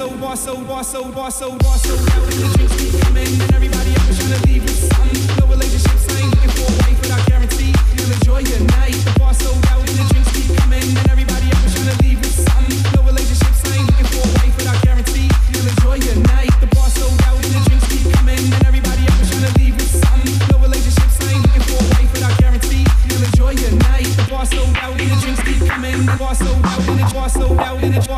sold bar sold bar sold bar sold bar sold out and the drinks keep and everybody else to leave with something. No relationships, I looking for a wife, but I guarantee you'll enjoy your night.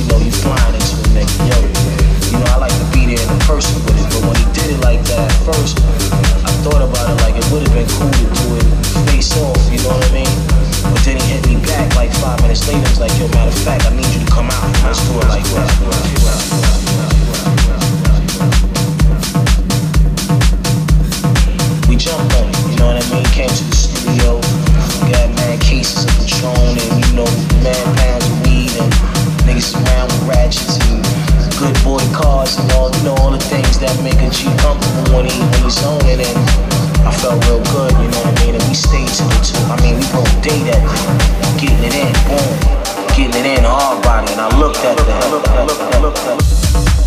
you know, you flying into nigga, yo. You know, I like to be there in person with it, but when he did it like that first, I thought about it like it would have been cool to do it face off, you know what I mean? But then he hit me back like five minutes later, like, yo, matter of fact, I need you to come out. Let's do it like that. Boy cars and all, you know, all the things that make a G comfortable when, he, when he's on it. And I felt real good, you know what I mean? And we stayed to the two. I mean, we both day that day, getting it in, boom, getting it in, hard body. And I looked at that, looked at that, I looked at getting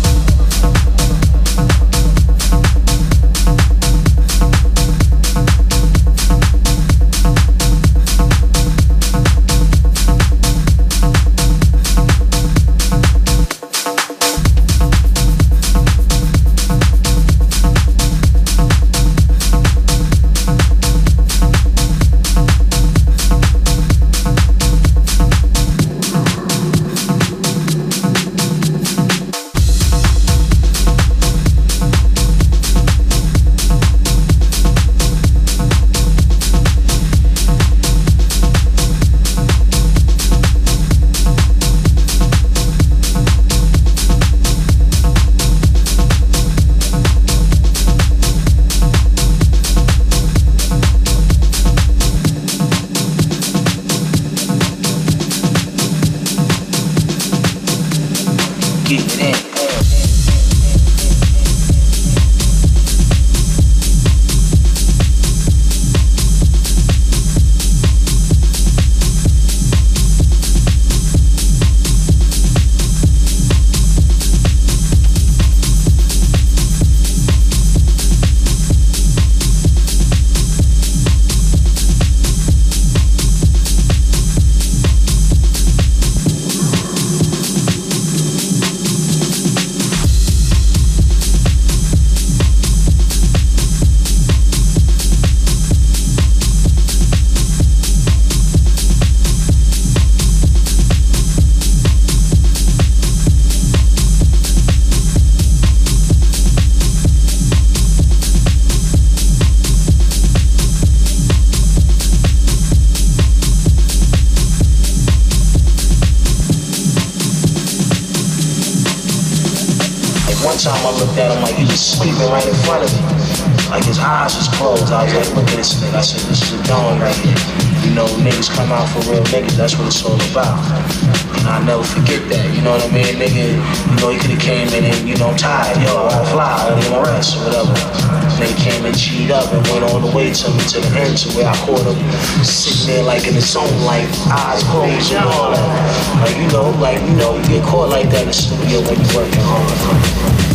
time I looked at him like he was sleeping right in front of me. Like his eyes was closed. I was like, look at this nigga. I said, this is a dome right here. You know, niggas come out for real niggas. That's what it's all about. And I never forget that. You know what I mean? Nigga, you know, he could have came in and, you know, tired. Yo, I fly. I gotta rest or whatever. Nigga came and cheated up and went all the way to me to the end to where I caught him sitting there like in his own like eyes closed and all that. Like, you know, like, you know, you get caught like that in the studio when you're working hard.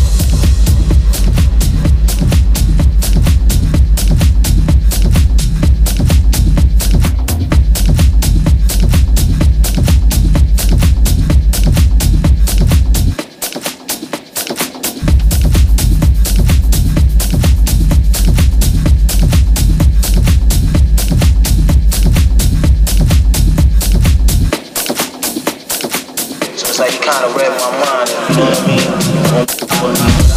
My mind,